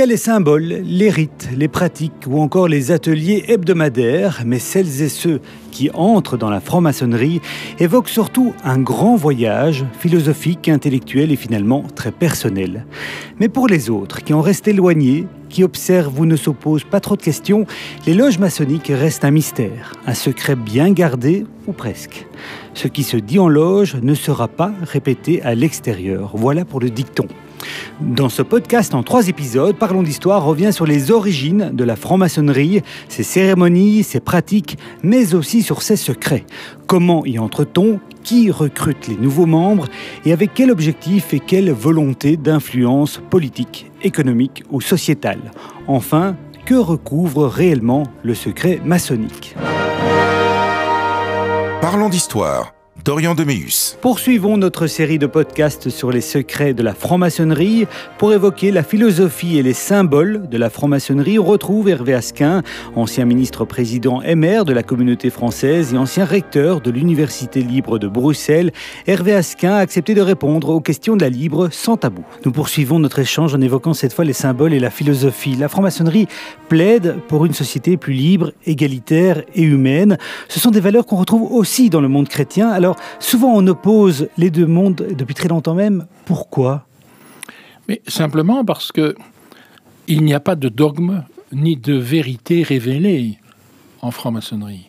y a les symboles, les rites, les pratiques ou encore les ateliers hebdomadaires, mais celles et ceux qui entrent dans la franc-maçonnerie évoquent surtout un grand voyage philosophique, intellectuel et finalement très personnel. Mais pour les autres qui en restent éloignés, qui observent ou ne s'opposent pas trop de questions, les loges maçonniques restent un mystère, un secret bien gardé ou presque. Ce qui se dit en loge ne sera pas répété à l'extérieur. Voilà pour le dicton. Dans ce podcast en trois épisodes, Parlons d'Histoire revient sur les origines de la franc-maçonnerie, ses cérémonies, ses pratiques, mais aussi sur ses secrets. Comment y entre-t-on? Qui recrute les nouveaux membres? Et avec quel objectif et quelle volonté d'influence politique, économique ou sociétale? Enfin, que recouvre réellement le secret maçonnique? Parlons d'Histoire Dorian Deméus. Poursuivons notre série de podcasts sur les secrets de la franc-maçonnerie. Pour évoquer la philosophie et les symboles de la franc-maçonnerie, on retrouve Hervé Asquin, ancien ministre-président MR de la communauté française et ancien recteur de l'Université libre de Bruxelles. Hervé Asquin a accepté de répondre aux questions de la libre sans tabou. Nous poursuivons notre échange en évoquant cette fois les symboles et la philosophie. La franc-maçonnerie plaide pour une société plus libre, égalitaire et humaine. Ce sont des valeurs qu'on retrouve aussi dans le monde chrétien. Alors, souvent on oppose les deux mondes depuis très longtemps même. Pourquoi? Mais simplement parce que il n'y a pas de dogme ni de vérité révélée en franc-maçonnerie.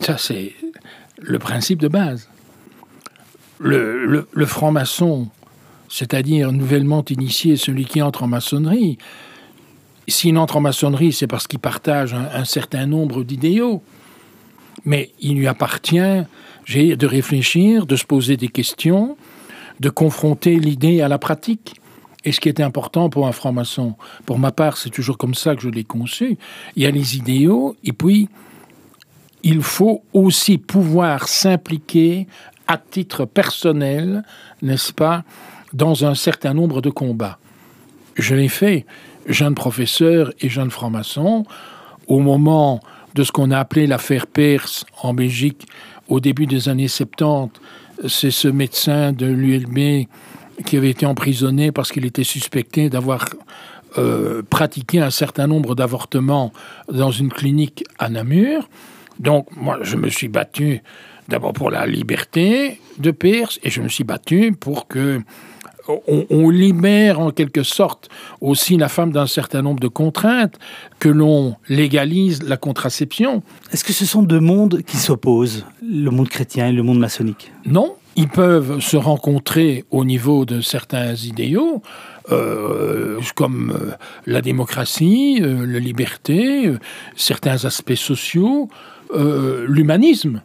Ça, c'est le principe de base. Le, franc-maçon, c'est-à-dire nouvellement initié, celui qui entre en maçonnerie, s'il entre en maçonnerie, c'est parce qu'il partage un certain nombre d'idéaux. Mais il lui appartient de réfléchir, de se poser des questions, de confronter l'idée à la pratique. Et ce qui est important pour un franc-maçon, pour ma part, c'est toujours comme ça que je l'ai conçu. Il y a les idéaux, et puis il faut aussi pouvoir s'impliquer à titre personnel, n'est-ce pas, dans un certain nombre de combats. Je l'ai fait, jeune professeur et jeune franc-maçon, au moment de ce qu'on a appelé l'affaire Perse en Belgique, au début des années 70, c'est ce médecin de l'ULB qui avait été emprisonné parce qu'il était suspecté d'avoir euh, pratiqué un certain nombre d'avortements dans une clinique à Namur. Donc moi, je me suis battu d'abord pour la liberté de Pierce et je me suis battu pour que on, libère en quelque sorte aussi la femme d'un certain nombre de contraintes, que l'on légalise la contraception. Est-ce que ce sont deux mondes qui s'opposent, le monde chrétien et le monde maçonnique? Non, ils peuvent se rencontrer au niveau de certains idéaux. Euh, comme euh, la démocratie, euh, la liberté, certains aspects sociaux, l'humanisme.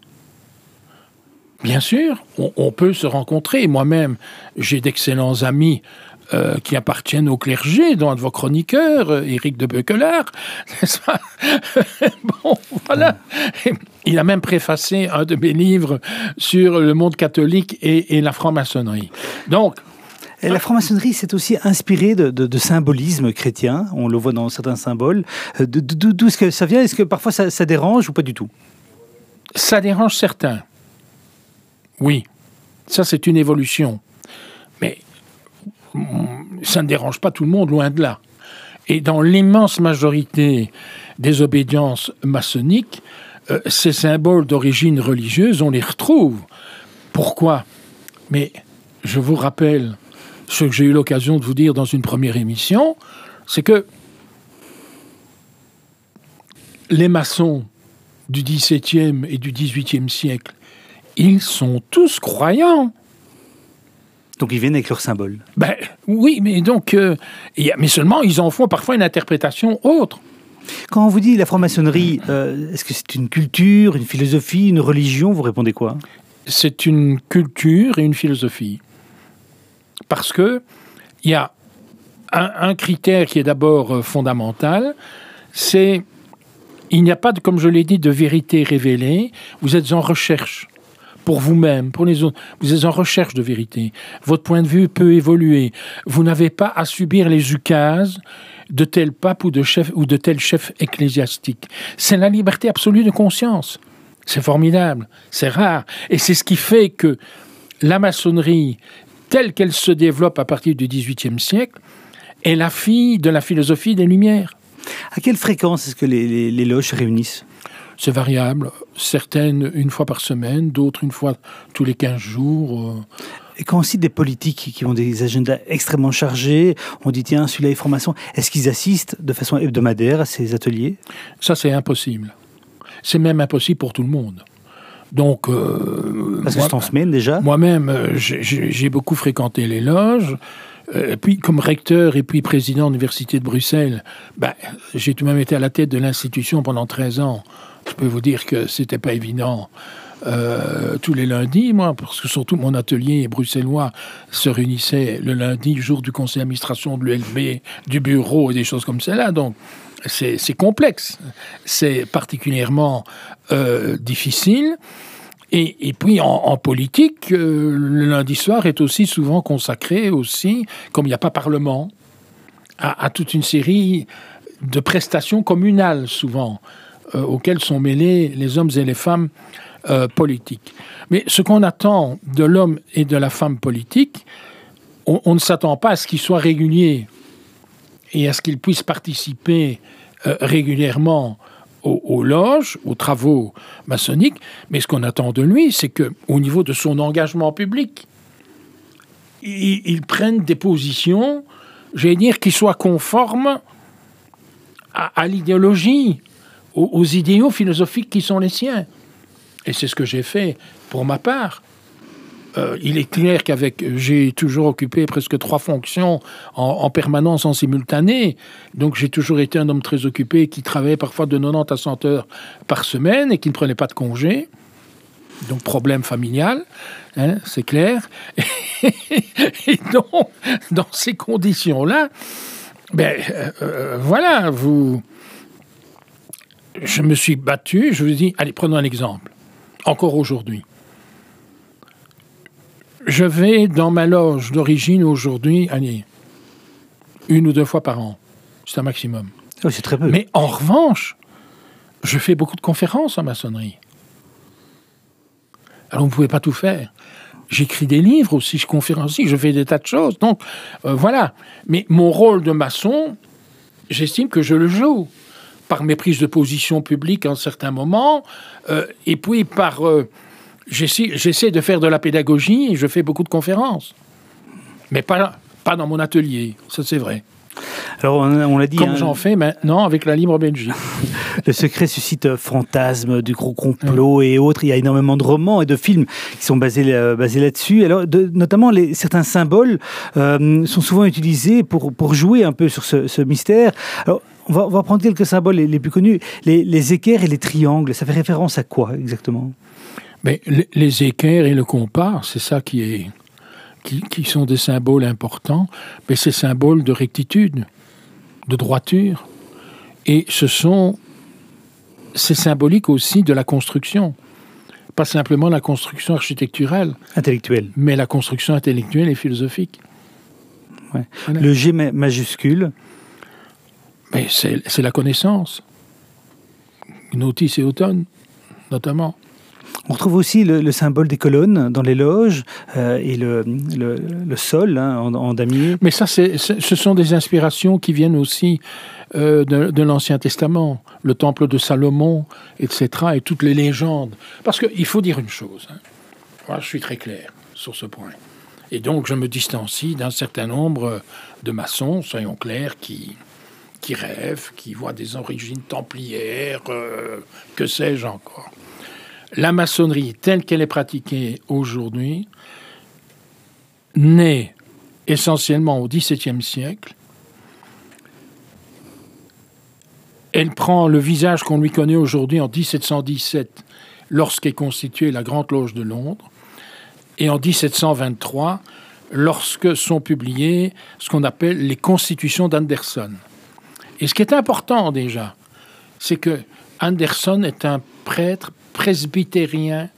Bien sûr, on, peut se rencontrer. Moi-même, j'ai d'excellents amis euh, qui appartiennent au clergé, dont un de vos chroniqueurs, euh, Éric de Beuquelard, n'est-ce pas? Bon, voilà. Il a même préfacé un de mes livres sur le monde catholique et, la franc-maçonnerie. Donc, et la franc-maçonnerie s'est aussi inspirée de, symbolisme chrétien, on le voit dans certains symboles. Euh, d'où est-ce que ça vient? Est-ce que parfois ça, ça, dérange ou pas du tout? Ça dérange certains. Oui, ça c'est une évolution. Mais ça ne dérange pas tout le monde, loin de là. Et dans l'immense majorité des obédiences maçonniques, euh, ces symboles d'origine religieuse, on les retrouve. Pourquoi? Mais je vous rappelle ce que j'ai eu l'occasion de vous dire dans une première émission, c'est que les maçons du XVIIe et du XVIIIe siècle ils sont tous croyants. Donc ils viennent avec leur symbole. Ben oui, mais donc, euh, mais seulement ils en font parfois une interprétation autre. Quand on vous dit la franc-maçonnerie, euh, est-ce que c'est une culture, une philosophie, une religion Vous répondez quoi? C'est une culture et une philosophie. Parce que il y a un, critère qui est d'abord euh, fondamental, c'est il n'y a pas, de, comme je l'ai dit, de vérité révélée. Vous êtes en recherche pour vous-même, pour les autres. Vous êtes en recherche de vérité. Votre point de vue peut évoluer. Vous n'avez pas à subir les ukases de tel pape ou de, chef, ou tel chef ecclésiastique. C'est la liberté absolue de conscience. C'est formidable, c'est rare. Et c'est ce qui fait que la maçonnerie, telle qu'elle se développe à partir du XVIIIe siècle, est la fille de la philosophie des Lumières. À quelle fréquence est-ce que les, les, loges se réunissent? C'est variable. Certaines une fois par semaine, d'autres une fois tous les 15 jours. Euh. Et quand on cite des politiques qui ont des agendas extrêmement chargés, on dit tiens, celui-là est formation, est-ce qu'ils assistent de façon hebdomadaire à ces ateliers? Ça, c'est impossible. C'est même impossible pour tout le monde. Donc, euh, Parce que c'est en semaine déjà? Moi-même, euh, j'ai beaucoup fréquenté les loges. Euh, puis, comme recteur et puis président de l'Université de Bruxelles, ben, j'ai tout de même été à la tête de l'institution pendant 13 ans. Je peux vous dire que c'était pas évident. Euh, tous les lundis, moi, parce que surtout mon atelier bruxellois se réunissait le lundi, jour du conseil d'administration de l'ULB, du bureau et des choses comme cela. Donc, c'est complexe. C'est particulièrement euh, difficile. Et, puis en, politique, euh, le lundi soir est aussi souvent consacré aussi, comme il n'y a pas parlement, à, toute une série de prestations communales souvent, euh, auxquelles sont mêlés les hommes et les femmes euh, politiques. Mais ce qu'on attend de l'homme et de la femme politique, on, ne s'attend pas à ce qu'ils soient réguliers et à ce qu'ils puissent participer régulièrement aux, loges, aux travaux maçonniques, mais ce qu'on attend de lui, c'est que, au niveau de son engagement public, il, prenne des positions, j'allais dire, qui soient conformes à, l'idéologie, aux, idéaux philosophiques qui sont les siens. Et c'est ce que j'ai fait pour ma part. Euh, il est clair qu'avec, j'ai toujours occupé presque trois fonctions en, permanence, en simultané. Donc j'ai toujours été un homme très occupé qui travaillait parfois de 90 à 100 heures par semaine et qui ne prenait pas de congé. Donc problème familial, hein, c'est clair. et donc, dans ces conditions-là, ben euh, euh, voilà, vous, je me suis battu. Je vous dis, allez, prenons un exemple. Encore aujourd'hui je vais dans ma loge d'origine aujourd'hui, allez, une ou deux fois par an. C'est un maximum. C'est très peu. Mais en revanche, je fais beaucoup de conférences en maçonnerie. Alors, vous ne pouvez pas tout faire. J'écris des livres aussi, je conférencie, je fais des tas de choses. Donc, euh, voilà. Mais mon rôle de maçon, j'estime que je le joue par mes prises de position publiques en certains moments, euh, et puis par euh, j'essaie de faire de la pédagogie et je fais beaucoup de conférences. Mais pas, pas dans mon atelier, ça c'est vrai. Alors on, l'a dit. Comme hein, j'en fais maintenant avec la Libre Belgique. le secret suscite euh, fantasmes du gros complot et autres. Il y a énormément de romans et de films qui sont basés, euh, basés là-dessus. Alors notamment les, certains symboles euh, sont souvent utilisés pour, pour jouer un peu sur ce, mystère. Alors on va, on va, prendre quelques symboles les, plus connus. Les, les équerres et les triangles, ça fait référence à quoi exactement? Mais les équerres et le compas, c'est ça qui est qui, sont des symboles importants, mais c'est symboles de rectitude, de droiture, et ce sont c'est symbolique aussi de la construction, pas simplement la construction architecturale, intellectuelle, mais la construction intellectuelle et philosophique. Le G majuscule, mais c'est la connaissance. Notice et automne, notamment. On retrouve aussi le, symbole des colonnes dans les loges euh, et le, sol hein, en, damier. Mais ça, ce sont des inspirations qui viennent aussi euh, de, l'Ancien Testament, le temple de Salomon, etc., et toutes les légendes. Parce qu'il faut dire une chose, hein. Moi, je suis très clair sur ce point. Et donc, je me distancie d'un certain nombre de maçons, soyons clairs, qui, rêvent, qui voient des origines templières, euh, que sais-je encore la maçonnerie telle qu'elle est pratiquée aujourd'hui naît essentiellement au XVIIe siècle. Elle prend le visage qu'on lui connaît aujourd'hui en 1717, lorsqu'est constituée la Grande Loge de Londres, et en 1723, lorsque sont publiées ce qu'on appelle les constitutions d'Anderson. Et ce qui est important déjà, c'est que Anderson est un prêtre presbytérien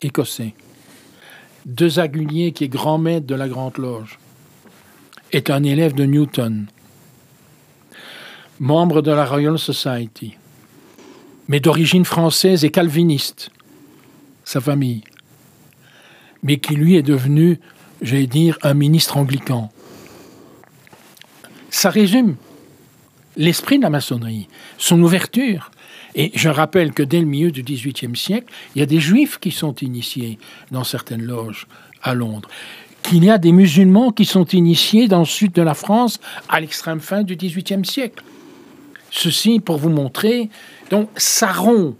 écossais. De Agulier, qui est grand maître de la Grande Loge, est un élève de Newton, membre de la Royal Society, mais d'origine française et calviniste, sa famille, mais qui lui est devenu, j'allais dire, un ministre anglican. ça résume l'esprit de la maçonnerie, son ouverture. Et je rappelle que dès le milieu du XVIIIe siècle, il y a des juifs qui sont initiés dans certaines loges à Londres, qu'il y a des musulmans qui sont initiés dans le sud de la France à l'extrême fin du XVIIIe siècle. Ceci pour vous montrer, donc ça rompt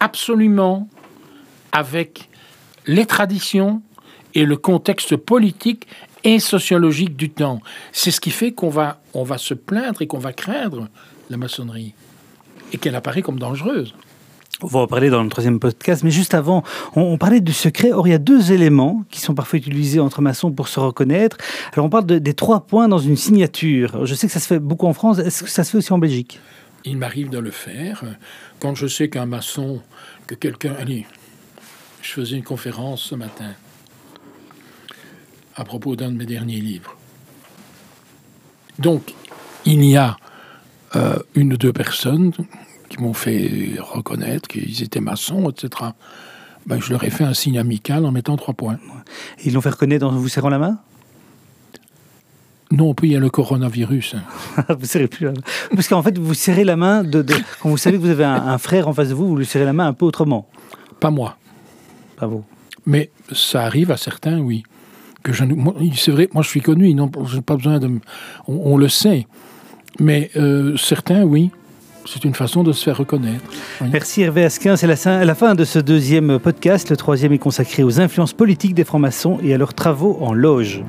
absolument avec les traditions et le contexte politique et sociologique du temps. C'est ce qui fait qu'on va, on va se plaindre et qu'on va craindre la maçonnerie et qu'elle apparaît comme dangereuse. On va en parler dans le troisième podcast, mais juste avant, on, parlait du secret. Or, il y a deux éléments qui sont parfois utilisés entre maçons pour se reconnaître. Alors, on parle des trois points dans une signature. Je sais que ça se fait beaucoup en France. Est-ce que ça se fait aussi en Belgique? Il m'arrive de le faire. Quand je sais qu'un maçon, que quelqu'un... Allez, je faisais une conférence ce matin à propos d'un de mes derniers livres. Donc, il y a euh, une ou deux personnes qui m'ont fait reconnaître qu'ils étaient maçons, etc. Ben, je leur ai fait un signe amical en mettant trois points. Ils l'ont fait reconnaître en vous serrant la main? Non, puis il y a le coronavirus. vous serrez plus la main. Parce qu'en fait, vous serrez la main de, quand vous savez que vous avez un, frère en face de vous, vous lui serrez la main un peu autrement. Pas moi. Pas vous. Mais ça arrive à certains, oui. Que je, c'est vrai, moi je suis connu, pas besoin de. On, le sait. Mais euh, certains, oui. C'est une façon de se faire reconnaître. Merci Hervé Asquin. C'est la, la, fin de ce deuxième podcast. Le troisième est consacré aux influences politiques des francs-maçons et à leurs travaux en loge.